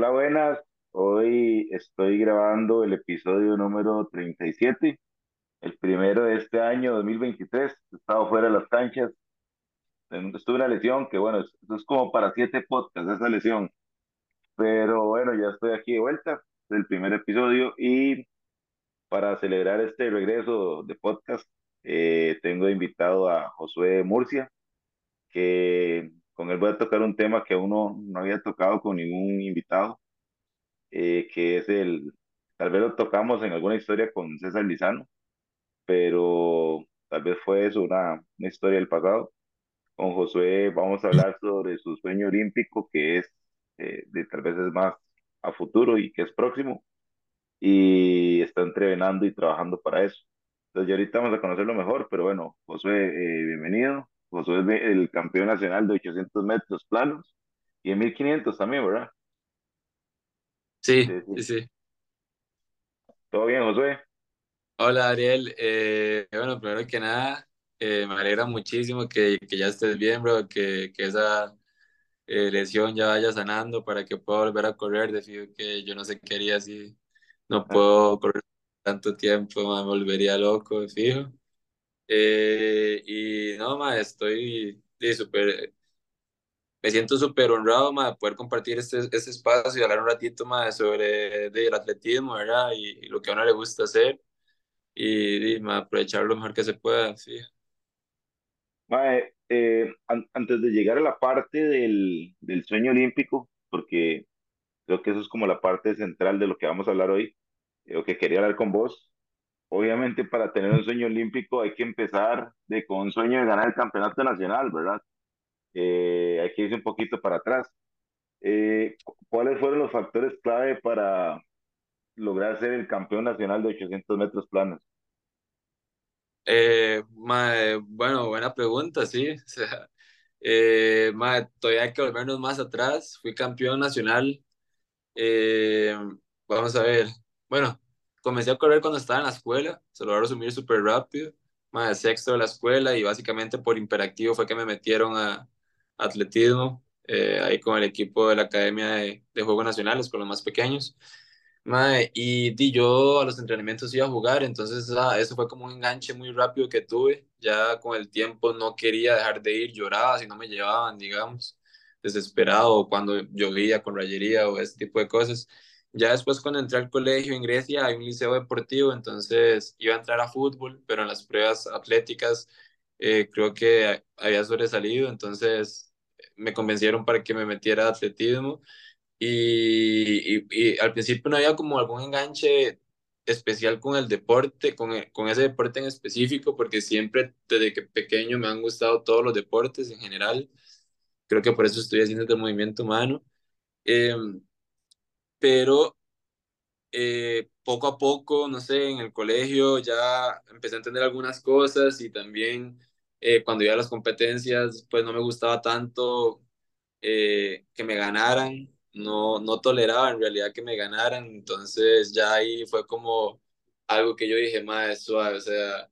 Hola, buenas. Hoy estoy grabando el episodio número 37, el primero de este año 2023. He estado fuera de las canchas. Estuve una lesión que, bueno, es, es como para siete podcasts esa lesión. Pero bueno, ya estoy aquí de vuelta del primer episodio y para celebrar este regreso de podcast, eh, tengo invitado a Josué Murcia, que con él voy a tocar un tema que aún no, no había tocado con ningún invitado eh, que es el, tal vez lo tocamos en alguna historia con César Lizano, pero tal vez fue eso, una, una historia del pasado. Con Josué vamos a hablar sobre su sueño olímpico, que es, eh, de, tal vez es más a futuro y que es próximo, y está entrenando y trabajando para eso. Entonces, ya ahorita vamos a conocerlo mejor, pero bueno, Josué, eh, bienvenido. Josué es el campeón nacional de 800 metros planos y en 1500 también, ¿verdad? Sí, Sí, sí. ¿Todo bien, Josué? Hola Ariel, Eh, bueno, primero que nada, eh, me alegra muchísimo que, que ya estés bien, bro, que, que esa eh, lesión ya vaya sanando para que pueda volver a correr. De fijo que yo no sé qué haría si no puedo correr tanto tiempo, me volvería loco, fijo. Eh, y no, ma, estoy súper, me siento súper honrado, ma, de poder compartir este, este espacio y hablar un ratito más sobre del atletismo, ¿verdad? Y, y lo que a uno le gusta hacer. y, y ma, aprovechar lo mejor que se pueda, sí. Mae, eh, an- antes de llegar a la parte del, del sueño olímpico, porque creo que eso es como la parte central de lo que vamos a hablar hoy, eh, o que quería hablar con vos. Obviamente, para tener un sueño olímpico hay que empezar de, con un sueño de ganar el campeonato nacional, ¿verdad? Eh, hay que irse un poquito para atrás. Eh, cu- ¿cuáles fueron los factores clave para lograr ser el campeón nacional de 800 metros planos? Eh, bueno, buena pregunta, sí. O sea, eh, todavía hay que volvernos más atrás. Fui campeón nacional. eh, vamos a ver. Bueno, comencé a correr cuando estaba en la escuela. Se lo voy a resumir súper rápido. Ma, de sexto de la escuela y básicamente por imperactivo fue que me metieron a atletismo. eh, ahí con el equipo de la Academia de, de Juegos Nacionales, con los más pequeños. Mae, y di, yo a los entrenamientos iba a jugar, entonces ah, eso fue como un enganche muy rápido que tuve. Ya con el tiempo no quería dejar de ir, lloraba si no me llevaban, digamos, desesperado cuando llovía con rayería o ese tipo de cosas. Ya después cuando entré al colegio en Grecia hay un liceo deportivo, entonces iba a entrar a fútbol, pero en las pruebas atléticas eh, creo que había sobresalido, entonces me convencieron para que me metiera a atletismo y, y- y al principio no había como algún enganche especial con el deporte, con, e- con ese deporte en específico, porque siempre desde que pequeño me han gustado todos los deportes en general. Creo que por eso estoy haciendo este movimiento humano. Eh, pero eh, poco a poco, no sé, en el colegio ya empecé a entender algunas cosas y también eh, cuando iba a las competencias, pues no me gustaba tanto eh, que me ganaran, no, no toleraba en realidad que me ganaran, entonces ya ahí fue como algo que yo dije, más suave, o sea,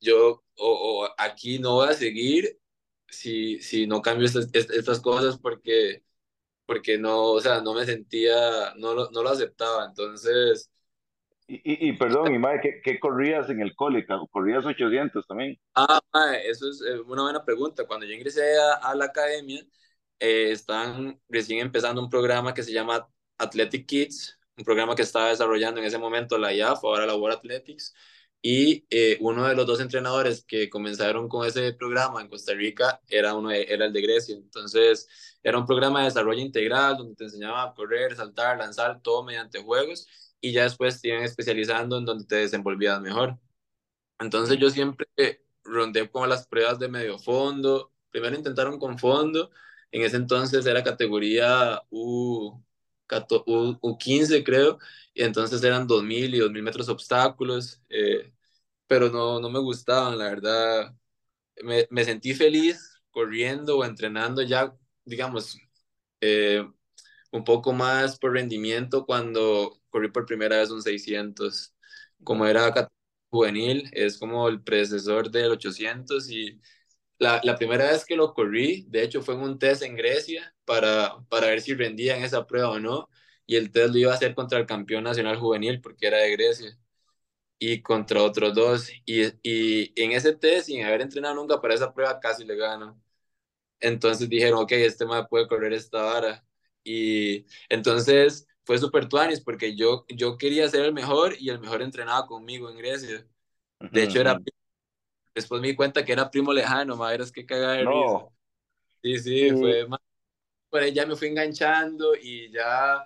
yo o, o aquí no voy a seguir si, si no cambio estas, est- estas cosas porque, porque no, o sea, no me sentía, no lo, no lo aceptaba, entonces... Y, y, y perdón, y mae, ¿qué, qué corrías en el cole? ¿Corrías 800 también? Ah, mae, eso es eh, una buena pregunta. Cuando yo ingresé a, a la academia, eh, estaban recién empezando un programa que se llama Athletic Kids, un programa que estaba desarrollando en ese momento la IAF, ahora la World Athletics, y eh, uno de los dos entrenadores que comenzaron con ese programa en Costa Rica era, uno era el de Grecia. Entonces, era un programa de desarrollo integral donde te enseñaba a correr, saltar, lanzar, todo mediante juegos, y ya después te iban especializando en donde te desenvolvías mejor. Entonces yo siempre rondé como las pruebas de medio fondo. Primero intentaron con fondo. En ese entonces era categoría U, U, U15, creo. Y entonces eran 2000 y 2000 metros obstáculos. eh, pero no, no me gustaban, la verdad. Me, me sentí feliz corriendo o entrenando ya, digamos, eh, un poco más por rendimiento cuando corrí por primera vez un 600. Como era juvenil, es como el predecesor del 800 y la, la primera vez que lo corrí, de hecho fue en un test en Grecia para, para ver si rendía en esa prueba o no. y el test lo iba a hacer contra el campeón nacional juvenil porque era de Grecia y contra otros dos. Y, y en ese test, sin haber entrenado nunca para esa prueba, casi le gano. Entonces dijeron, ok, este me puede correr esta vara. Y entonces fue súper tuanis porque yo, yo quería ser el mejor y el mejor entrenaba conmigo en Grecia. De hecho, era después me di cuenta que era primo lejano, madre, es que de risa. Sí, sí, fue más. Por ahí ya me fui enganchando y ya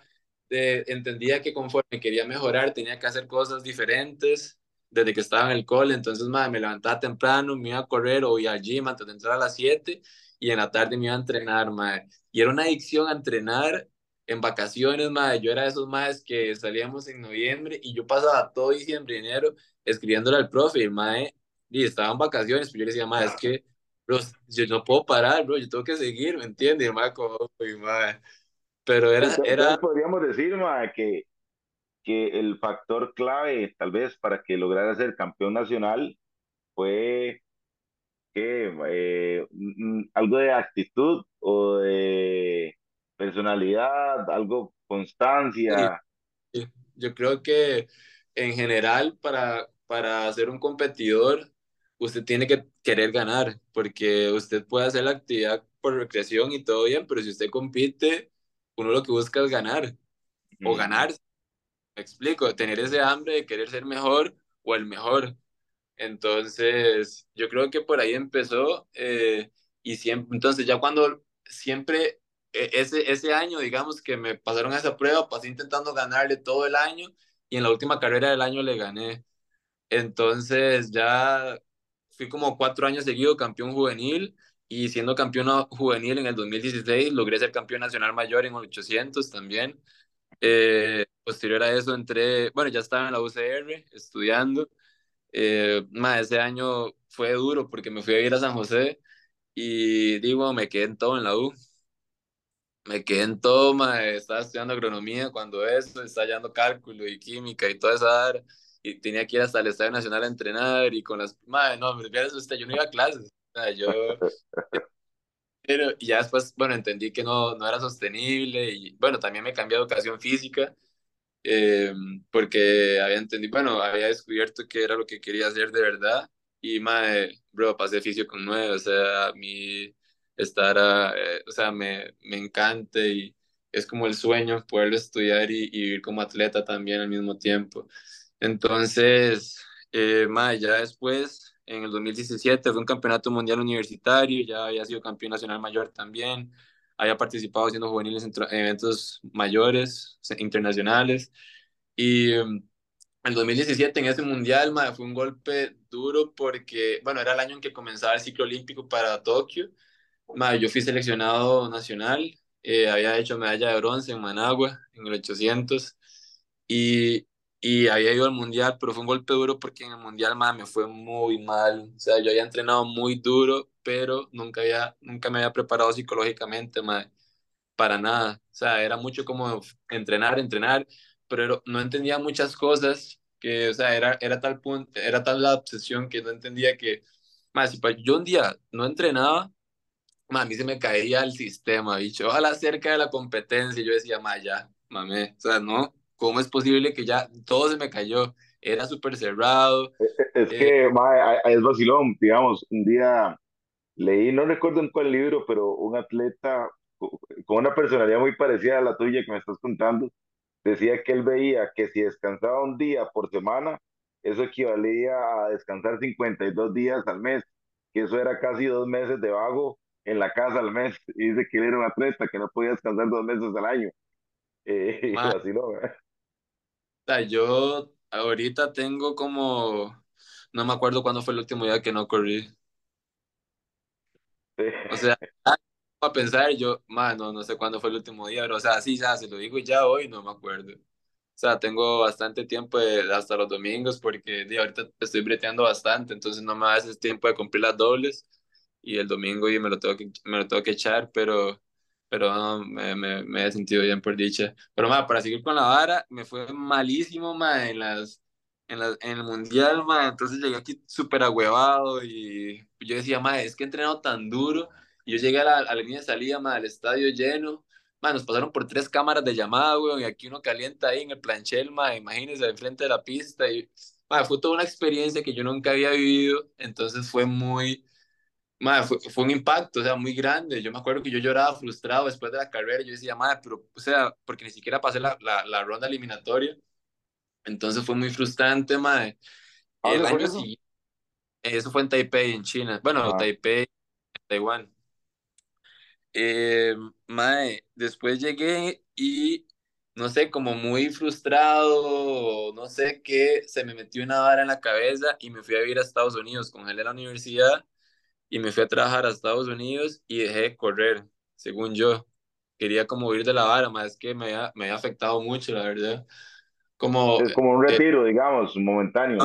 entendía que conforme quería mejorar tenía que hacer cosas diferentes desde que estaba en el cole. Entonces, madre, me levantaba temprano, me iba a correr o iba al gym antes de entrar a las 7 y en la tarde me iba a entrenar, madre. Y era una adicción a entrenar en vacaciones, madre. Yo era de esos madres que salíamos en noviembre y yo pasaba todo diciembre y enero escribiéndole al profe madre y estaba en vacaciones, pero yo le decía, madre, es que bro, yo no puedo parar, bro, yo tengo que seguir, ¿me entiendes? El como, madre. Pero era... era... podríamos decir, madre, que, que el factor clave, tal vez, para que lograra ser campeón nacional fue que eh, algo de actitud o de personalidad, algo constancia. Yo creo que en general para, para ser un competidor usted tiene que querer ganar, porque usted puede hacer la actividad por recreación y todo bien, pero si usted compite, uno lo que busca es ganar o ganar. Me explico, tener ese hambre de querer ser mejor o el mejor. Entonces, yo creo que por ahí empezó eh, y siempre, entonces ya cuando siempre e, ese, ese año, digamos que me pasaron a esa prueba, pasé intentando ganarle todo el año y en la última carrera del año le gané. Entonces ya fui como cuatro años seguido campeón juvenil y siendo campeón juvenil en el 2016 logré ser campeón nacional mayor en 800 también. Eh, posterior a eso entré, bueno, ya estaba en la UCR estudiando. Eh, más ese año fue duro porque me fui a ir a San José y digo, me quedé en todo en la U. Me quedé en todo, estaba estudiando agronomía cuando eso, estaba llevando cálculo y química y toda esa área y tenía que ir hasta el Estadio Nacional a entrenar y con las... Madre, no, usted, yo no iba a clases. O sea, yo... Pero y ya después, bueno, entendí que no, no era sostenible y bueno, también me cambié a educación física eh, porque había entendido, bueno, había descubierto que era lo que quería hacer de verdad y, madre, bro, pasé fisio con nueve, o sea, a mí estar, a, eh, o sea, me, me encanta y es como el sueño poder estudiar y, y vivir como atleta también al mismo tiempo. Entonces, eh, ya después, en el 2017, fue un campeonato mundial universitario, ya había sido campeón nacional mayor también, había participado siendo juveniles en eventos mayores, internacionales. Y en el 2017, en ese mundial, fue un golpe duro porque, bueno, era el año en que comenzaba el ciclo olímpico para Tokio. yo fui seleccionado nacional, eh, había hecho medalla de bronce en Managua en el 800. Y, y había ido al mundial, pero fue un golpe duro porque en el mundial más me fue muy mal. O sea, yo había entrenado muy duro, pero nunca, había, nunca me había preparado psicológicamente más para nada. O sea, era mucho como entrenar, entrenar, pero no entendía muchas cosas que, o sea, era, era, tal, punto, era tal la obsesión que no entendía que, más, si yo un día no entrenaba, a mí se me caía el sistema, bicho. Ojalá cerca de la competencia, yo decía, ma, ya, mame, o sea, no, ¿Cómo es posible que ya todo se me cayó? Era súper cerrado. E, e, es, que, es vacilón, digamos, un día leí, no recuerdo en cuál libro, pero un atleta con una personalidad muy parecida a la tuya que me estás contando, decía que él veía que si descansaba un día por semana, eso equivalía a descansar 52 días al mes, que eso era casi dos meses de vago en la casa al mes. Y dice que él era un atleta que no podía descansar dos meses al año. Eh, y vacilón, ¿eh? Sea, yo ahorita tengo como, no me acuerdo cuándo fue el último día que no corrí. O sea, a pensar, yo, mano, no sé cuándo fue el último día, pero o sea, sí, ya, se lo digo ya hoy, no me acuerdo. O sea, tengo bastante tiempo hasta los domingos porque de, ahorita estoy breteando bastante, entonces no me hace tiempo de cumplir las dobles y el domingo y me lo tengo que, me lo tengo que echar, pero pero no, me, me, me, he sentido bien por dicha. Pero ma, para seguir con la vara, me fue malísimo ma, en, las, en, las, en el mundial, ma, entonces llegué aquí súper agüevado y yo decía, ma, es que he entrenado tan duro. Y yo llegué a la, a la línea de salida, ma, al estadio lleno, Man, nos pasaron por tres cámaras de llamada, weón, y aquí uno calienta ahí en el planchel, man, imagínense, enfrente de la pista. Y, man, fue toda una experiencia que yo nunca había vivido, entonces fue muy, man, fue, fue un impacto, o sea, muy grande. Yo me acuerdo que yo lloraba frustrado después de la carrera, yo decía, man, pero, o sea, porque ni siquiera pasé la, la, la ronda eliminatoria, entonces fue muy frustrante. ¿A El año eso? siguiente, eso fue en Taipei, en China, bueno, Ajá. Taipei, Taiwán. Eh, mae, después llegué y no sé, como muy frustrado, no sé qué, se me metió una vara en la cabeza y me fui a vivir a Estados Unidos. Congelé la universidad y me fui a trabajar a Estados Unidos y dejé de correr, según yo. Quería como huir de la vara, más es que me había, me había afectado mucho, la verdad. Como Es como un eh, retiro, digamos, momentáneo.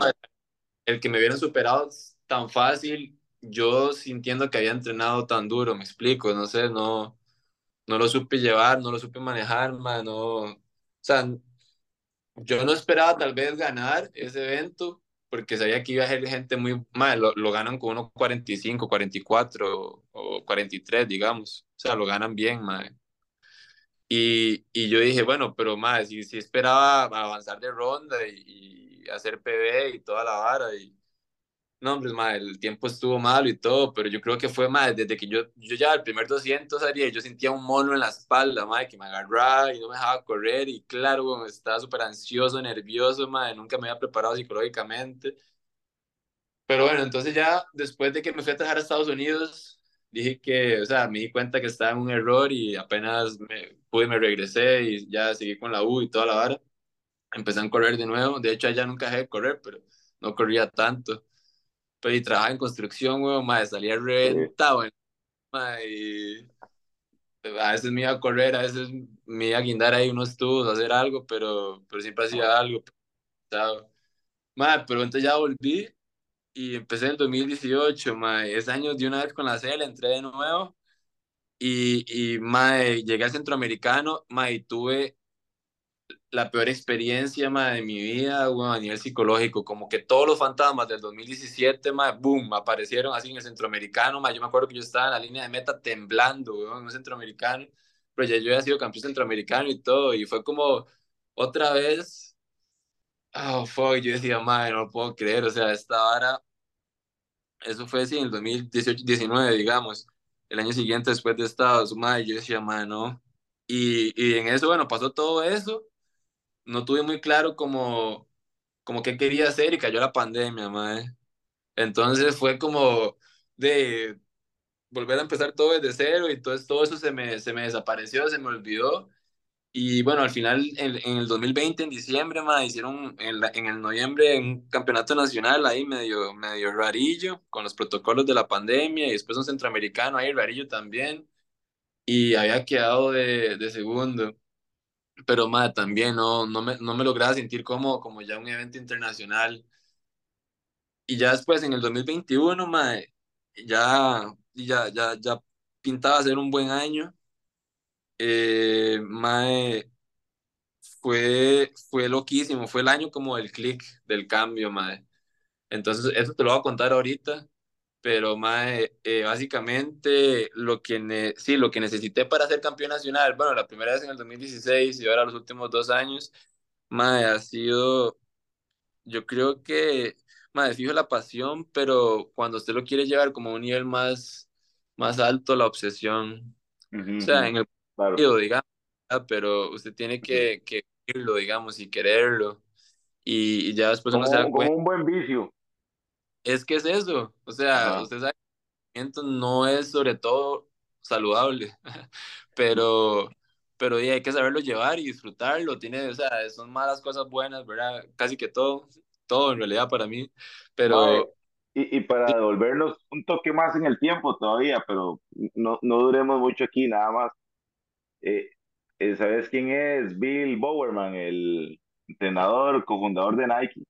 el que me hubieran superado tan fácil, yo sintiendo que había entrenado tan duro, me explico, no sé, no. no lo supe llevar, no lo supe manejar, man, no, o sea, yo no esperaba tal vez ganar ese evento, porque sabía que iba a ser gente muy mal, lo, lo ganan con unos 45, 44 o 43, digamos, o sea, lo ganan bien, man. Y, y yo dije, bueno, pero más, si, si esperaba avanzar de ronda y, y hacer PB y toda la vara, y, no, hombre, ma, el tiempo estuvo malo y todo, pero yo creo que fue más desde que yo, yo ya el primer 200 haría, yo sentía un mono en la espalda, ma, que me agarraba y no me dejaba correr y claro, bueno, estaba súper ansioso, nervioso, ma, nunca me había preparado psicológicamente. Pero bueno, entonces ya después de que me fui a trabajar a Estados Unidos, dije que, o sea, me di cuenta que estaba en un error y apenas me pude, me regresé y ya seguí con la U y toda la vara. Empecé a correr de nuevo, de hecho allá nunca dejé de correr, pero no corría tanto pero y trabajaba en construcción, weón, madre, salía Sí. reventado, madre, y a veces me iba a correr, a veces me iba a guindar ahí unos tubos, a hacer algo, pero, pero siempre hacía algo, ¿sabes? Madre, pero entonces ya volví y empecé en el 2018, madre, ese año de una vez con la CL, entré de nuevo y, y madre, llegué al centroamericano, madre, y tuve la peor experiencia, ma, de mi vida, bueno, a nivel psicológico, como que todos los fantasmas del 2017, ma, boom, aparecieron así en el centroamericano, ma, yo me acuerdo que yo estaba en la línea de meta temblando, en un centroamericano, pero ya yo había sido campeón centroamericano y todo, y fue como otra vez, oh, fuck, yo decía, ma, no lo puedo creer, o sea, esta vara, eso fue así en el 2018, 19, digamos, el año siguiente después de Estados, ma, yo decía, ma, no, y, y en eso, bueno, pasó todo eso, no tuve muy claro como, como qué quería hacer y cayó la pandemia, mae. Entonces fue como de volver a empezar todo desde cero y todo, todo eso se me, se me desapareció, se me olvidó. Y bueno, al final, en, en el 2020, en diciembre, mae, hicieron en, la- en el noviembre un campeonato nacional ahí medio, medio rarillo, con los protocolos de la pandemia, y después un centroamericano ahí rarillo también, y había quedado de, de segundo pero ma, también no, no me, no me lograba sentir como, como ya un evento internacional. Y ya después, en el 2021, ma, ya, ya, ya, ya pintaba ser un buen año. Eh, ma, fue, fue loquísimo, fue el año como el click del cambio, ma. Entonces, eso te lo voy a contar ahorita, pero ma, eh, básicamente lo que, ne- sí, lo que necesité para ser campeón nacional, bueno, la primera vez en el 2016 y ahora los últimos dos años, ma, ha sido Yo creo que, madre, fijo la pasión, pero cuando usted lo quiere llevar como a un nivel más, más alto, la obsesión. Ujú, O sea, en el Claro. partido, digamos, pero usted tiene que, que irlo, digamos, y quererlo. Y, y ya después uno se Como, da como cuenta, un buen vicio. Es que es eso. O sea, Ajá. usted sabe que el movimiento no es sobre todo saludable, pero, pero y hay que saberlo llevar y disfrutarlo. Tiene, o sea, son malas cosas buenas, ¿verdad? Casi que todo, todo en realidad para mí, pero y, y para devolvernos un toque más en el tiempo todavía, pero no, no duremos mucho aquí, nada más. Eh, eh, ¿sabes quién es Bill Bowerman, el entrenador, cofundador de Nike?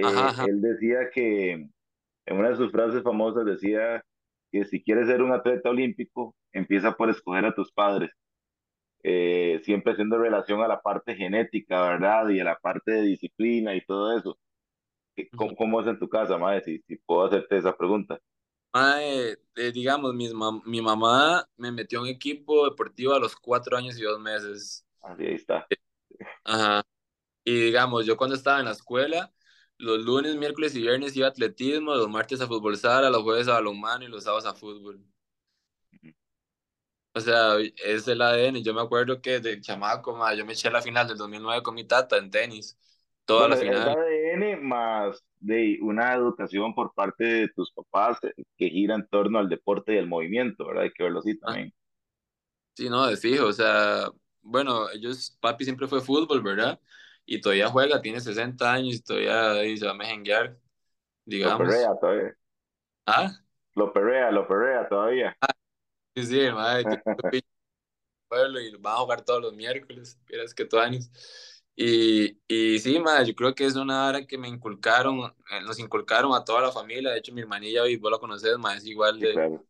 Ajá, Eh, ajá. él decía que, en una de sus frases famosas, decía que si quieres ser un atleta olímpico, empieza por escoger a tus padres, eh, siempre haciendo relación a la parte genética, ¿verdad? Y a la parte de disciplina y todo eso. ¿Qué- ujú. ¿Cómo, cómo es en tu casa, madre? Si, si puedo hacerte esa pregunta. Mae, eh, digamos, mi, mam- mi mamá me metió en un equipo deportivo a los cuatro años y dos meses. Así ahí está. Ajá. Y digamos, yo cuando estaba en la escuela, los lunes, miércoles y viernes iba a atletismo, los martes a fútbol sala, los jueves a balonmano y los sábados a fútbol. O sea, es el ADN. Yo me acuerdo que de chamaco, ma, yo me eché la final del 2009 con mi tata en tenis. Toda Bueno, la es final. ADN más de una educación por parte de tus papás eh, que gira en torno al deporte y al movimiento, ¿verdad? Hay que verlo así Ah, también. sí, no, de fijo. O sea, bueno, ellos, papi siempre fue fútbol, ¿verdad? Y todavía juega, tiene 60 años y todavía ahí se va a mejenguear, Lo digamos. perrea todavía. Ah, Lo perrea, lo perrea todavía. sí, sí, madre, pueblo y van a jugar todos los miércoles, vieras que años. Y, y sí, madre, yo creo que es una hora que me inculcaron, eh, nos inculcaron a toda la familia. De hecho, mi hermanilla, hoy vos la conoces, madre, es igual Sí, de claro.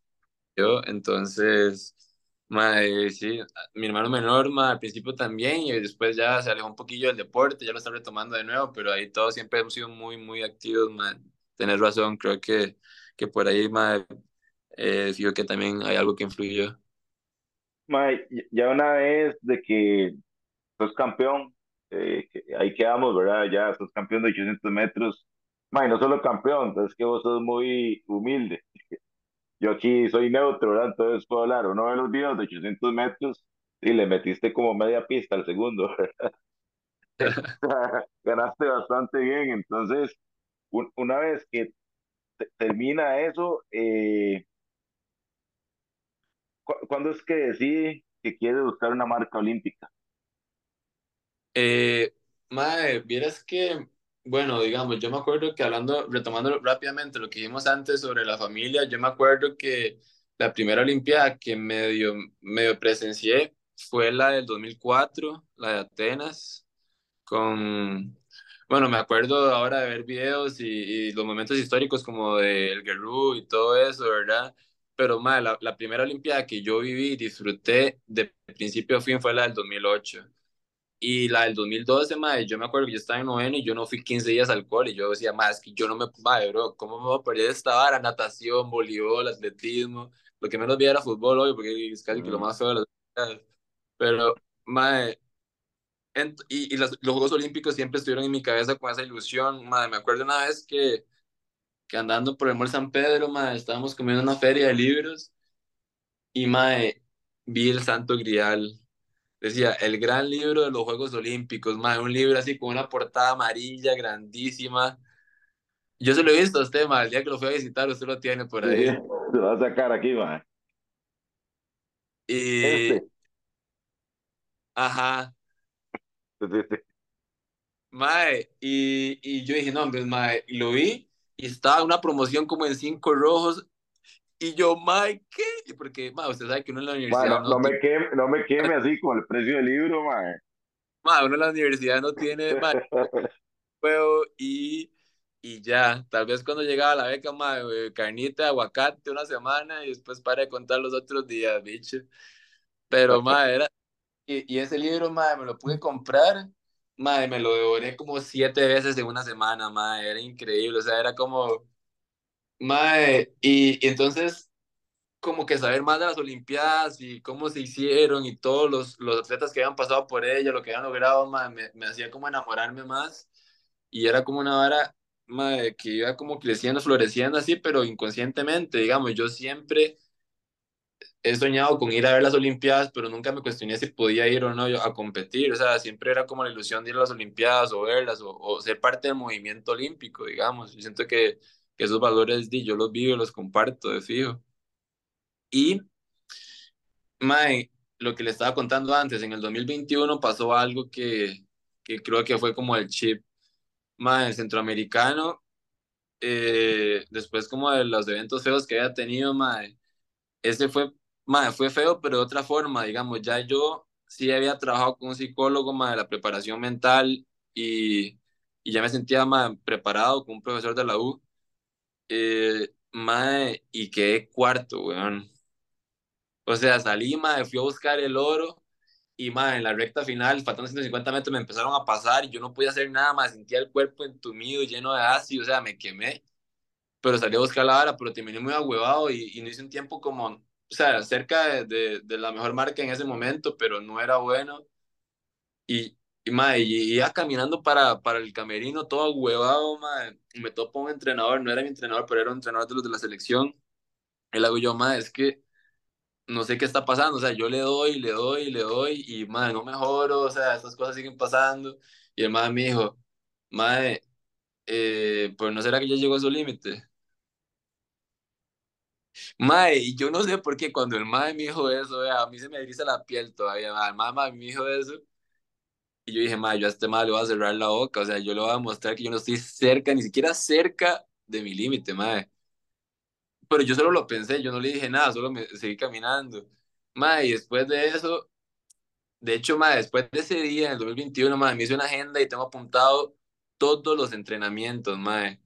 yo. Entonces, madre, sí, mi hermano menor, madre, al principio también, y después ya se alejó un poquillo del deporte, ya lo está retomando de nuevo, pero ahí todos siempre hemos sido muy, muy activos, madre. Tenés razón, creo que, que por ahí, madre, eh, fijo que también hay algo que influyó. Mae, ya una vez de que sos campeón, eh, ahí quedamos, ¿verdad? Ya sos campeón de 800 metros. Mae, no solo campeón, es que vos sos muy humilde. Yo aquí soy neutro, ¿verdad? Entonces puedo hablar. Uno de los videos de 800 metros y le metiste como media pista al segundo. Ganaste bastante bien. Entonces, un- una vez que te- termina eso, eh, ¿cu- ¿cuándo es que decide que quiere buscar una marca olímpica? Eh, mae, vieras que, bueno, digamos, yo me acuerdo que hablando, retomando rápidamente lo que dijimos antes sobre la familia, yo me acuerdo que la primera Olimpiada que medio, medio presencié fue la del 2004, la de Atenas, con, bueno, me acuerdo ahora de ver videos y, y los momentos históricos como del Guerrero y todo eso, ¿verdad? Pero, mae, la, la primera Olimpiada que yo viví y disfruté de principio a fin fue la del 2008. Y la del 2012, madre, yo me acuerdo que yo estaba en noveno y yo no fui 15 días al cole. Y yo decía, más que yo no me, madre, bro, ¿cómo me voy a perder esta vara? Natación, voleibol, atletismo. Lo que menos vi era fútbol hoy, porque es casi que lo Mm, más feo de las. Pero, madre, ent- y, y las- los Juegos Olímpicos siempre estuvieron en mi cabeza con esa ilusión. Madre, me acuerdo una vez que, que andando por el Mall San Pedro, madre, estábamos comiendo en una feria de libros y, madre, vi el Santo Grial. Decía, el gran libro de los Juegos Olímpicos, más un libro así con una portada amarilla grandísima. Yo se lo he visto a usted, ma, el día que lo fui a visitar, usted lo tiene por sí, ahí. se va a sacar aquí, mae. Y, Este. ajá, Sí, sí, sí. mae, y, y yo dije, no, pues, mae, lo vi, y estaba una promoción como en cinco rojos, y yo, mae, ¿qué? Porque, mae, usted sabe que uno en la universidad no, no no tiene, me queme, no me queme así con el precio del libro, mae. mae, uno en la universidad no tiene, huevo y, y ya. Tal vez cuando llegaba la beca, mae, eh, carnita, aguacate una semana y después para de contar los otros días, bicho. Pero, mae, era. Y, y ese libro, mae, me lo pude comprar, mae, me lo devoré como siete veces en una semana, mae, era increíble. O sea, era como, mae, y, y entonces. Como que saber más de las Olimpiadas y cómo se hicieron y todos los, los atletas que habían pasado por ella, lo que habían logrado, mae, me, me hacía como enamorarme más y era como una vara mae, que iba como creciendo, floreciendo así, pero inconscientemente, digamos, yo siempre he soñado con ir a ver las Olimpiadas, pero nunca me cuestioné si podía ir o no a competir, o sea, siempre era como la ilusión de ir a las Olimpiadas o verlas o, o ser parte del movimiento olímpico, digamos, yo siento que, que esos valores di, yo los vivo los comparto de fijo. Y, mae, lo que le estaba contando antes, en el 2021 pasó algo que, que creo que fue como el chip, mae, el centroamericano eh, después como de los eventos feos que había tenido, mae, ese fue, mae, fue feo, pero de otra forma, digamos, ya yo sí había trabajado con un psicólogo, mae, la preparación mental y, y ya me sentía, mae, preparado con un profesor de la U, eh, mae, y quedé cuarto, weón. O sea, salí, mae, fui a buscar el oro y, mae, en la recta final, faltando 150 metros, me empezaron a pasar y yo no podía hacer nada más, sentía el cuerpo entumido, lleno de ácido, o sea, me quemé. pero salí a buscar la vara, pero terminé muy ahuevado y, y no hice un tiempo como, o sea, cerca de, de, la mejor marca en ese momento, pero no era bueno. Y, y, madre, y iba caminando para, para el camerino todo huevado, madre, y me topo un entrenador, no era mi entrenador, pero era un entrenador de los de la selección. Él hago yo, madre, es que no sé qué está pasando, o sea, yo le doy, le doy, le doy, y madre, no mejoro, o sea, estas cosas siguen pasando. Y el madre me dijo, madre, eh, pues no será que ya llegó a su límite. Mae, y yo no sé por qué cuando el mae me dijo eso, a mí se me eriza la piel todavía, el mae me dijo eso, y yo dije, mae, yo a este mae le voy a cerrar la boca, o sea, yo le voy a mostrar que yo no estoy cerca, ni siquiera cerca de mi límite, mae. Pero yo solo lo pensé, yo no le dije nada, solo me seguí caminando. Mae, y después de eso, de hecho, mae, después de ese día, en el 2021, mae, me hice una agenda y tengo apuntado todos los entrenamientos, mae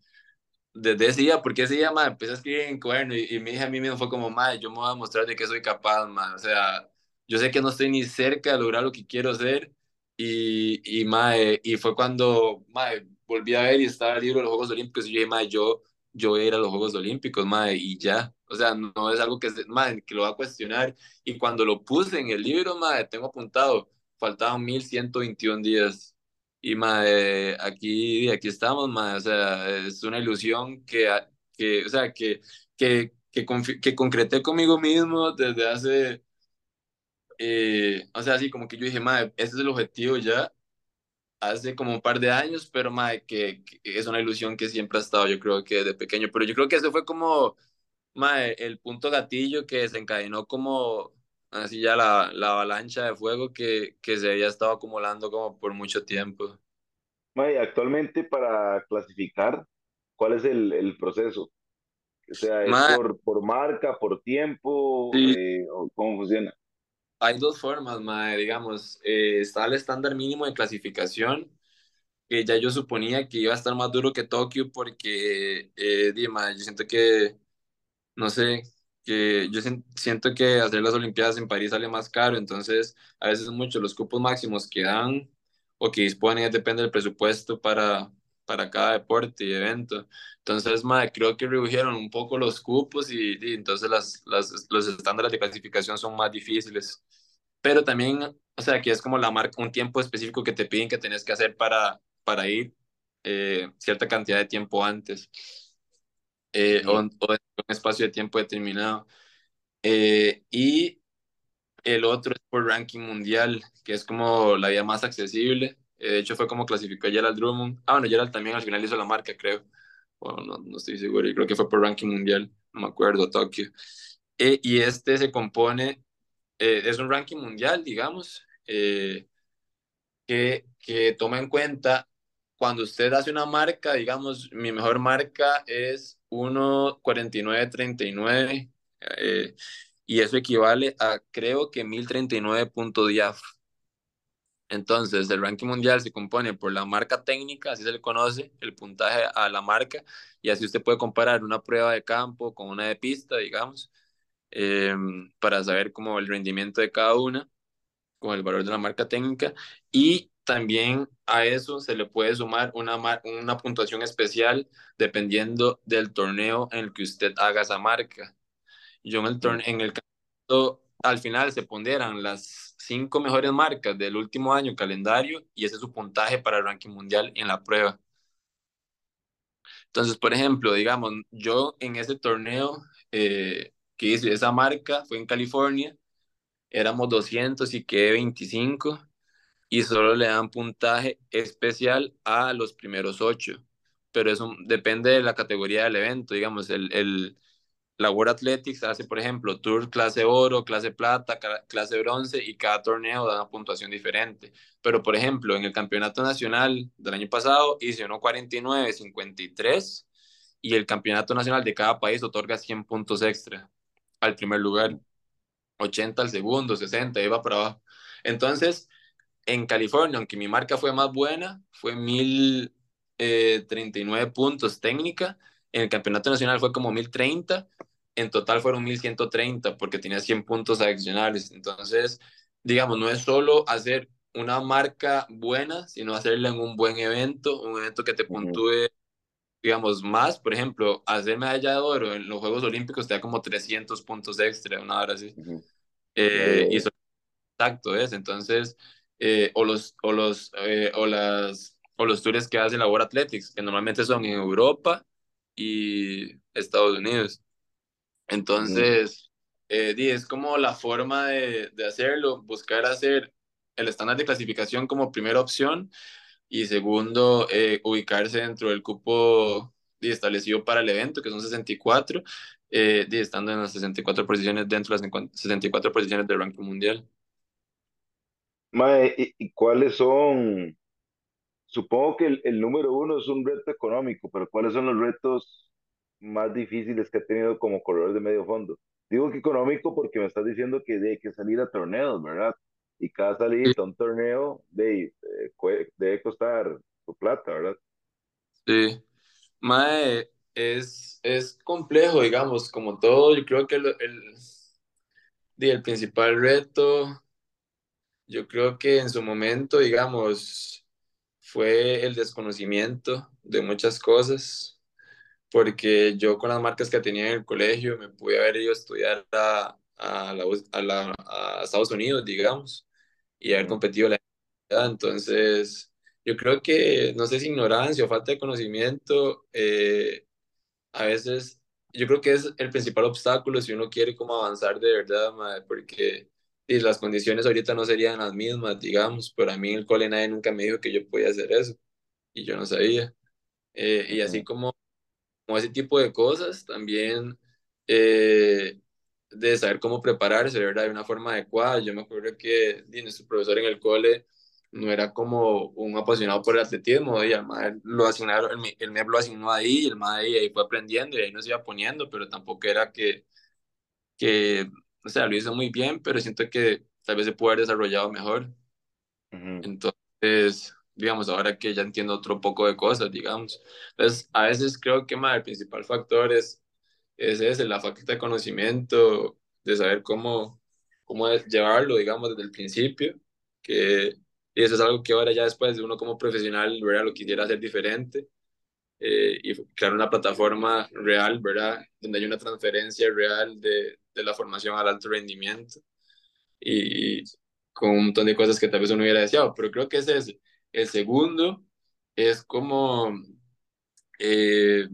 desde ese día, porque ese día, madre, empecé a escribir en cuaderno y, y me dije a mí mismo, fue como, madre, yo me voy a mostrar de que soy capaz, madre. O sea, yo sé que no estoy ni cerca de lograr lo que quiero hacer. Y, y, madre, y fue cuando, madre, volví a ver y estaba el libro de los Juegos Olímpicos y yo dije, madre, yo, yo voy a ir a los Juegos Olímpicos, madre, y ya. O sea, no, es algo que, madre, que lo va a cuestionar. Y cuando lo puse en el libro, madre, tengo apuntado, faltaban 1121 días y mae, aquí, aquí estamos, mae, o sea, es una ilusión que, que o sea, que, que, que, que concreté conmigo mismo desde hace, eh, o sea, así como que yo dije, mae, ese es el objetivo ya, hace como un par de años, pero mae, que, que, es una ilusión que siempre ha estado, yo creo que desde pequeño, pero yo creo que eso fue como, mae, el punto gatillo que desencadenó como así ya la, la avalancha de fuego que, que se había estado acumulando como por mucho tiempo. May, actualmente para clasificar, ¿cuál es el, el proceso? O sea, ¿es por, por marca, por tiempo? Sí. Eh, ¿Cómo funciona? Hay dos formas, mae, digamos, eh, está el estándar mínimo de clasificación, que ya yo suponía que iba a estar más duro que Tokio porque, eh, dime, yo siento que, no sé, que yo siento que hacer las Olimpiadas en París sale más caro, entonces a veces mucho los cupos máximos que dan o que disponen, depende del presupuesto para, para cada deporte y evento. Entonces, madre, creo que redujeron un poco los cupos y, y entonces las, las, los estándares de clasificación son más difíciles. Pero también, o sea, que es como la marca, un tiempo específico que te piden que tenés que hacer para, para ir eh, cierta cantidad de tiempo antes eh, o, o, en un espacio de tiempo determinado. Eh, y el otro es por ranking mundial, que es como la vía más accesible. Eh, de hecho, fue como clasificó Gerald Drummond. Ah, bueno, Gerald también al final hizo la marca, creo. Bueno, no, no estoy seguro. y creo que fue por ranking mundial. No me acuerdo, Tokio. Eh, y este se compone, eh, es un ranking mundial, digamos, que, que toma en cuenta cuando usted hace una marca, digamos, mi mejor marca es 1.4939. Eh, y eso equivale a creo que 1039 puntos DIAF. Entonces, el ranking mundial se compone por la marca técnica, así se le conoce, el puntaje a la marca, y así usted puede comparar una prueba de campo con una de pista, digamos, eh, para saber cómo el rendimiento de cada una, con el valor de la marca técnica, y también a eso se le puede sumar una, una puntuación especial dependiendo del torneo en el que usted haga esa marca. Yo en el, en el campeonato al final se ponderan las cinco mejores marcas del último año calendario y ese es su puntaje para el ranking mundial en la prueba. Entonces, por ejemplo, digamos, yo en ese torneo eh, que hice esa marca fue en California, éramos 200 y quedé 25 y solo le dan puntaje especial a los primeros ocho, pero eso depende de la categoría del evento, digamos, el, el la World Athletics hace, por ejemplo, Tour clase oro, clase plata, clase bronce y cada torneo da una puntuación diferente. Pero, por ejemplo, en el campeonato nacional del año pasado hice 1.49, 53 y el campeonato nacional de cada país otorga 100 puntos extra al primer lugar, 80 al segundo, 60, iba para abajo. Entonces, en California, aunque mi marca fue más buena, fue 1039 eh, puntos técnica, en el campeonato nacional fue como 1030 en total fueron 1130 porque tenía 100 puntos adicionales. Entonces, digamos, no es solo hacer una marca buena, sino hacerla en un buen evento, un evento que te puntúe digamos, más, por ejemplo, hacer medalla de oro en los Juegos Olímpicos te da como 300 puntos extra, una hora así. Ujú. Eh, y eso exacto es, entonces, eh, o los, o los, eh, o las, o los tours que hace la World Athletics, que normalmente son en Europa y Estados Unidos. Entonces, eh, di, es como la forma de, de hacerlo, buscar hacer el estándar de clasificación como primera opción y segundo, eh, ubicarse dentro del cupo di, establecido para el evento, que son 64, eh, di, estando en las 64 posiciones dentro de las 50 64 posiciones del ranking mundial. Mae, ¿y, y cuáles son? Supongo que el, el número uno es un reto económico, pero ¿cuáles son los retos más difíciles que ha tenido como corredor de medio fondo? Digo que económico porque me estás diciendo que de- hay que salir a torneos, ¿verdad? Y cada salida a un torneo de, eh, cue- debe costar su plata, ¿verdad? sí. Mae, es, es complejo, digamos, como todo, yo creo que el, el, el principal reto, yo creo que en su momento, digamos, fue el desconocimiento de muchas cosas, porque yo con las marcas que tenía en el colegio me pude haber ido a estudiar a, a, la, a, la- a Estados Unidos, digamos, y haber competido la entonces, yo creo que, no sé si ignorancia o falta de conocimiento, eh, a veces yo creo que es el principal obstáculo si uno quiere como avanzar de verdad, mae, porque y las condiciones ahorita no serían las mismas, digamos, pero a mí en el cole nadie nunca me dijo que yo podía hacer eso y yo no sabía. Eh, y así como, como ese tipo de cosas, también eh, de saber cómo prepararse, ¿verdad? De una forma adecuada. Yo me acuerdo que nuestro profesor en el cole no era como un apasionado por el atletismo, y el mae lo asignaron, el, el MEP lo asignó ahí, y el mae ahí, fue aprendiendo y ahí nos iba poniendo, pero tampoco era que, que, o sea, lo hizo muy bien, pero siento que tal vez se puede haber desarrollado mejor. ujú, Entonces, digamos, ahora que ya entiendo otro poco de cosas, digamos. Entonces, a veces creo que mae, el principal factor es es ese, la falta de conocimiento, de saber cómo, cómo llevarlo, digamos, desde el principio, que y eso es algo que ahora ya después de uno como profesional, ¿verdad? Lo quisiera hacer diferente eh, y crear una plataforma real, ¿verdad? Donde hay una transferencia real de, de la formación al alto rendimiento y, y con un montón de cosas que tal vez uno hubiera deseado, pero creo que ese es el segundo, es como... Eh,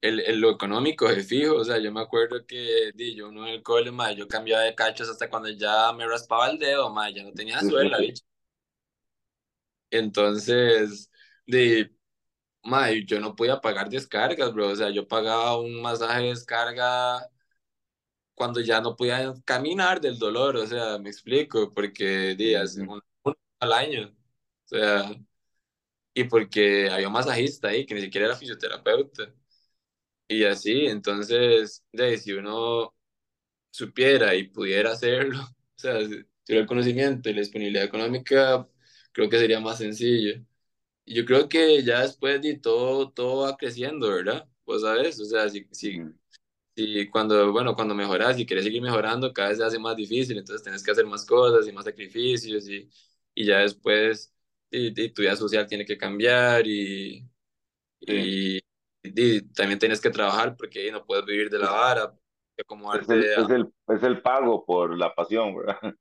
el, el- lo económico es fijo, o sea, yo me acuerdo que di, yo uno en el cole, ma, yo cambiaba de cachos hasta cuando ya me raspaba el dedo, ma, ya no tenía suela, bicho. Entonces, di, ma, yo no podía pagar descargas, bro, o sea, yo pagaba un masaje de descarga cuando ya no podía caminar del dolor, o sea, me explico, porque días, uno al año, sea, y porque había un masajista ahí que ni siquiera era fisioterapeuta. Y así, entonces, de, si uno supiera y pudiera hacerlo, o sea, si tuviera el conocimiento y la disponibilidad económica, creo que sería más sencillo. Y yo creo que ya después de todo, todo va creciendo, ¿verdad? Vos sabes, o sea, si, si, ujú, si cuando, bueno, cuando mejoras y quieres seguir mejorando, cada vez se hace más difícil, entonces tienes que hacer más cosas y más sacrificios y, y ya después y, y tu vida social tiene que cambiar y, Sí, y, y también tienes que trabajar porque no puedes vivir de la vara, es el, es el, es el pago por la pasión, ¿verdad?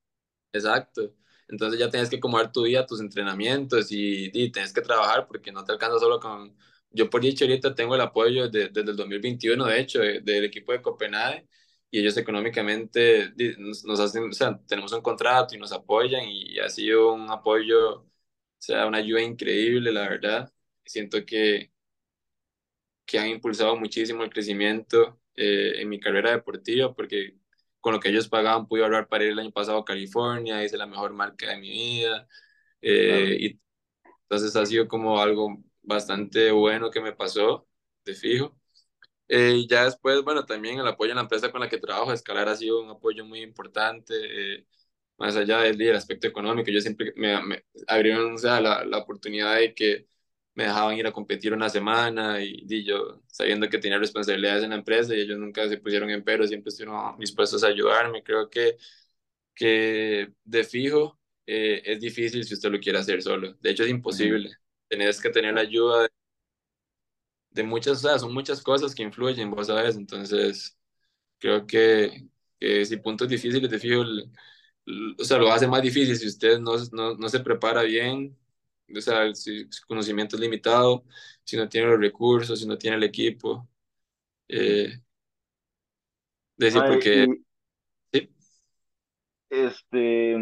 Exacto. Entonces ya tienes que acomodar tu día, tus entrenamientos y, y tienes que trabajar porque no te alcanza solo con... Yo por dicho ahorita tengo el apoyo de- desde el 2021, de hecho, de- del equipo de Copenhague y ellos económicamente nos, hacen, o sea, tenemos un contrato y nos apoyan y ha sido un apoyo, sea, una ayuda increíble, la verdad. Siento que, que han impulsado muchísimo el crecimiento eh, en mi carrera deportiva porque con lo que ellos pagaban pude ahorrar para ir el año pasado a California, hice la mejor marca de mi vida Claro. eh, y entonces ha sido como algo bastante bueno que me pasó, de fijo. Eh, y ya después, bueno, también el apoyo en la empresa con la que trabajo, Escalar ha sido un apoyo muy importante, eh, más allá del, del aspecto económico. Yo siempre me, me abrieron o sea, la, la oportunidad de que me dejaban ir a competir una semana y, y yo sabiendo que tenía responsabilidades en la empresa y ellos nunca se pusieron en pero, siempre estuvieron dispuestos a ayudarme. Creo que, que de fijo eh, es difícil si usted lo quiere hacer solo. De hecho, es imposible. Tenés que tener la ayuda de muchas, o sea, son muchas cosas que influyen, vos sabes, entonces creo que, que si puntos difíciles, te fijo, el- o sea, lo hace más difícil si usted no, no, no se prepara bien, o sea, si su conocimiento es limitado, si no tiene los recursos, si no tiene el equipo, eh, decir, porque, y sí, este,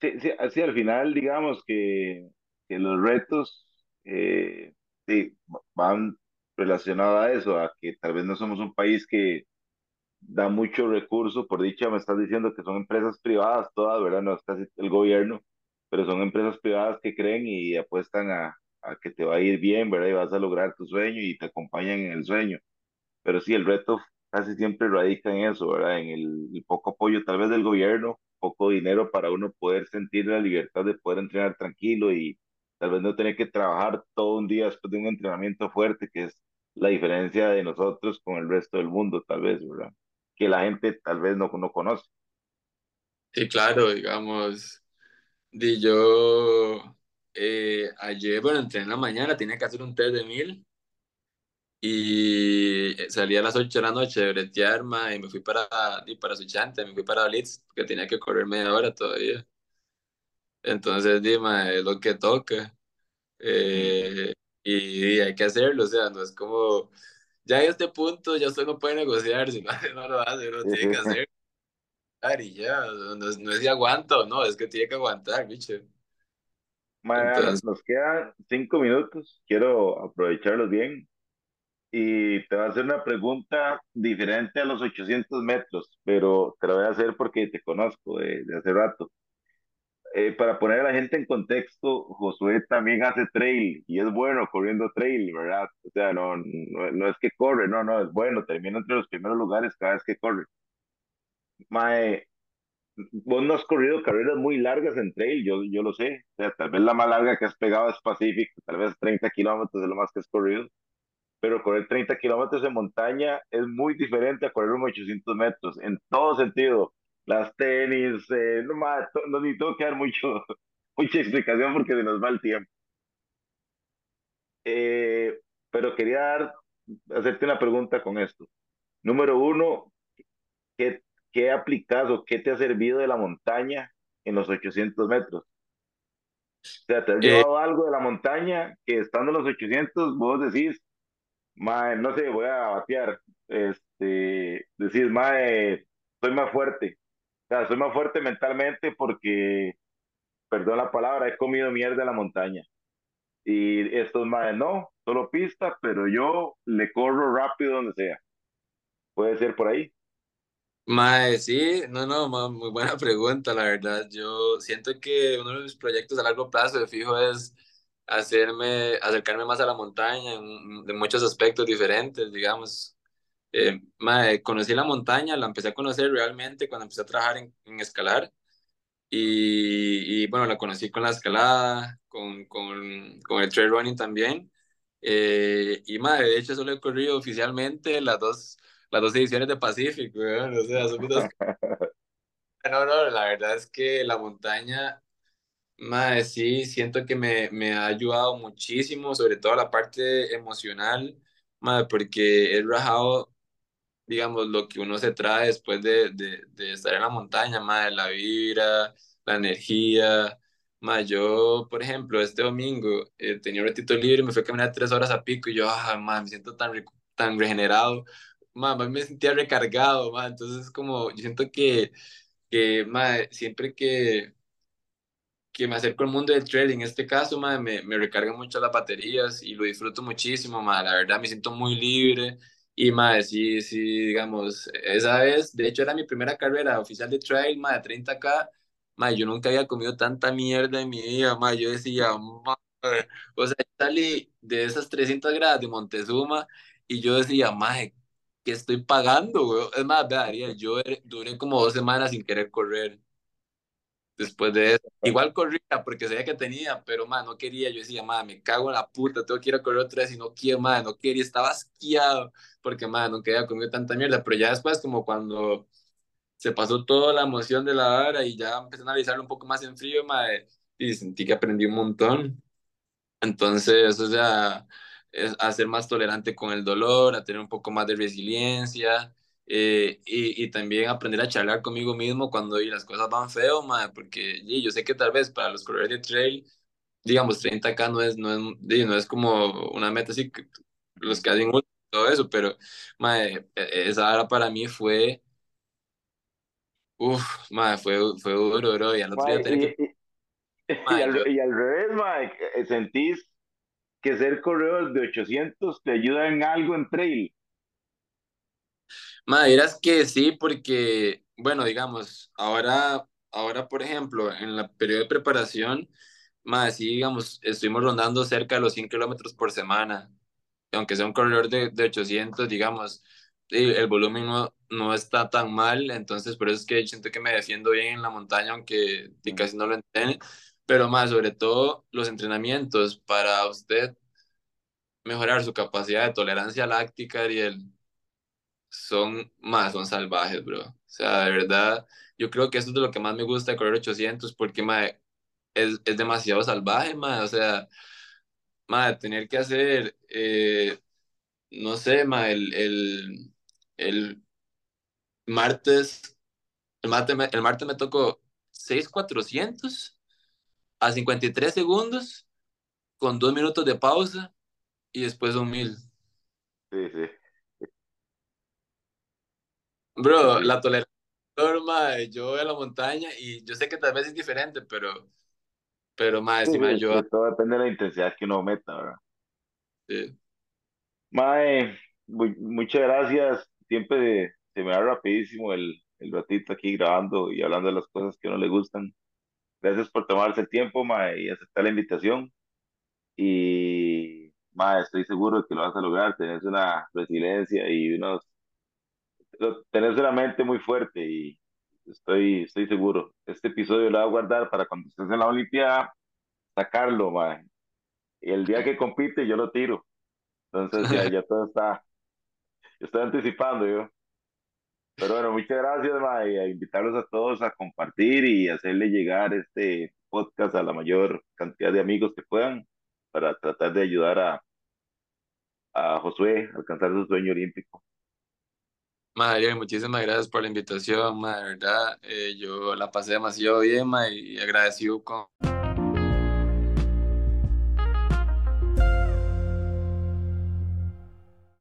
sí, sí, así al final, digamos que, que los retos eh, sí, van relacionados a eso, a que tal vez no somos un país que da mucho recurso, por dicha me estás diciendo que son empresas privadas todas, ¿verdad? No es casi el gobierno, pero son empresas privadas que creen y apuestan a, a que te va a ir bien, ¿verdad? Y vas a lograr tu sueño y te acompañan en el sueño. Pero sí, el reto casi siempre radica en eso, ¿verdad? En el, el poco apoyo tal vez del gobierno, poco dinero para uno poder sentir la libertad de poder entrenar tranquilo y tal vez no tener que trabajar todo un día después de un entrenamiento fuerte, que es la diferencia de nosotros con el resto del mundo, tal vez, ¿verdad? Que la gente tal vez no, no conoce. sí, claro, digamos, di yo, eh, ayer, bueno, entrené en la mañana, tenía que hacer un test de mil, Y salí a las 8 de la noche de bretear, y me fui para, y para Suchante, me fui para Blitz, porque tenía que correr media hora todavía. Entonces, dime, es lo que toca. Eh, y, y hay que hacerlo, o sea, no es como, ya en este punto ya usted no puede negociar, si no, no lo hace, uno tiene que hacer y ya, no, es- no es si aguanto, no, es que tiene que aguantar, bicho. No- Entonces, nos quedan cinco minutos, quiero aprovecharlos bien y te voy a hacer una pregunta diferente a los 800 metros, pero te la voy a hacer porque te conozco de, de hace rato. Eh, para poner a la gente en contexto, Josué también hace trail y es bueno corriendo trail, ¿verdad? O sea, no, no, no es que corre, no, no, es bueno, termina entre los primeros lugares cada vez que corre. Mae, vos no has corrido carreras muy largas en trail, yo, yo lo sé. O sea, tal vez la más larga que has pegado es Pacífico, tal vez 30 kilómetros es lo más que has corrido. pero correr 30 kilómetros en montaña es muy diferente a correr un 800 metros, en todo sentido. Las tenis, eh, no, to- no ni tengo que dar mucho, mucha explicación porque se nos va el tiempo. Eh, pero quería dar, hacerte una pregunta con esto. Número uno, ¿qué, qué aplicas o qué te ha servido de la montaña en los 800 metros? O sea, ¿te has eh, llevado algo de la montaña que estando en los 800 vos decís, Mae, no sé, voy a batear. Este, decir, mae, soy más fuerte. Sea, soy más fuerte mentalmente porque, perdón la palabra, he comido mierda en la montaña. Y estos mae, no, solo pista, pero yo le corro rápido donde sea. Puede ser por ahí. Mae, sí, no, no, ma- muy buena pregunta, la verdad. Yo siento que uno de mis proyectos a largo plazo de fijo es hacerme, acercarme más a la montaña en, de muchos aspectos diferentes, digamos. Eh, mae, conocí la montaña, la empecé a conocer realmente cuando empecé a trabajar en, en escalar y, y, bueno, la conocí con la escalada, con, con, con el trail running también. Eh, y mae, de hecho solo he corrido oficialmente las dos, las dos ediciones de Pacific, weón. O sea, son dos no, no, la verdad es que la montaña, mae, sí, siento que me, me ha ayudado muchísimo, sobre todo la parte emocional, mae, porque he rajado, digamos, lo que uno se trae después de, de, de estar en la montaña, mae, la vibra, la energía. Mae, yo, por ejemplo, este domingo eh, tenía un ratito libre, me fui a caminar tres horas a pico y yo, ah, mae, me siento tan, tan regenerado, mae, me sentía recargado, mae, entonces como, yo siento que que mae, siempre que, que me acerco al mundo del trading, en este caso, mae, me, me recarga mucho las baterías y lo disfruto muchísimo, mae, la verdad me siento muy libre y mae, sí, sí, digamos, esa vez, de hecho era mi primera carrera oficial de trail, mae, 30K, mae, yo nunca había comido tanta mierda en mi vida, mae, yo decía, mae, o sea, salí de esas 300 gradas de Montezuma y yo decía, mae, ¿qué estoy pagando, güey? Es más, vea, yo duré como dos semanas sin querer correr después de eso. Igual corría porque sabía que tenía, pero man, no quería. Yo decía, man, me cago en la puta, tengo que ir a correr otra vez y no quiero, man, no quería, estaba asqueado porque, man, nunca había comido tanta mierda. Pero ya después, como cuando se pasó toda la emoción de la hora y ya empecé a analizarlo un poco más en frío, man, y sentí que aprendí un montón. Entonces, o sea, a ser más tolerante con el dolor, a tener un poco más de resiliencia eh, y, y, también aprender a charlar conmigo mismo cuando y las cosas van feo, madre, porque y yo sé que tal vez para los corredores de trail, digamos, 30K no es, no es, no es como una meta así, que los que hacen todo eso, pero madre, e, esa hora para mí fue, uff, madre, fue, fue duro, bro, y al otro día tener que... Y, al, y, al, revés, madre, sentís que ser corredor de 800 te ayuda en algo en trail. Madre, dirás que sí, porque, bueno, digamos, ahora, ahora, por ejemplo, en la periodo de preparación, más sí, digamos, estuvimos rondando cerca de los 100 kilómetros por semana. Aunque sea un corredor de, de 800, digamos, el, volumen no, no está tan mal, entonces por eso es que siento que me defiendo bien en la montaña, aunque casi no lo entiende. Pero más, sobre todo, los entrenamientos para usted mejorar su capacidad de tolerancia láctica, Ariel, son más, son salvajes, bro. O sea, de verdad, yo creo que eso es de lo que más me gusta de correr 800, porque es, es demasiado salvaje, ma. O sea, ma, tener que hacer, eh, no sé, ma, el, el, el martes, el martes, me, el martes me tocó 6,400 a 53 segundos con dos minutos de pausa y después un mil. Sí, sí. Bro, la tolerancia norma, yo voy a la montaña y yo sé que tal vez es diferente, pero, pero más, sí, me Todo depende de la intensidad que uno meta, ¿verdad? Sí. Mae, muchas gracias. Siempre se me va rapidísimo el, el ratito aquí grabando y hablando de las cosas que a uno le gustan. Gracias por tomarse el tiempo, Mae, y aceptar la invitación. Y, Mae, estoy seguro de que lo vas a lograr. Tenés una resiliencia y unos tenés una mente muy fuerte y estoy, estoy seguro. Este episodio lo voy a guardar para cuando estés en la Olimpiada, sacarlo, man. Y el día que compite yo lo tiro. Entonces ya, ya todo está, estoy anticipando yo. Pero bueno, muchas gracias, ma, y a invitarlos a todos a compartir y hacerle llegar este podcast a la mayor cantidad de amigos que puedan para tratar de ayudar a, a Josué a alcanzar su sueño olímpico. Madre, muchísimas gracias por la invitación, ma, de verdad, eh, yo la pasé demasiado bien, ma, y agradecido con...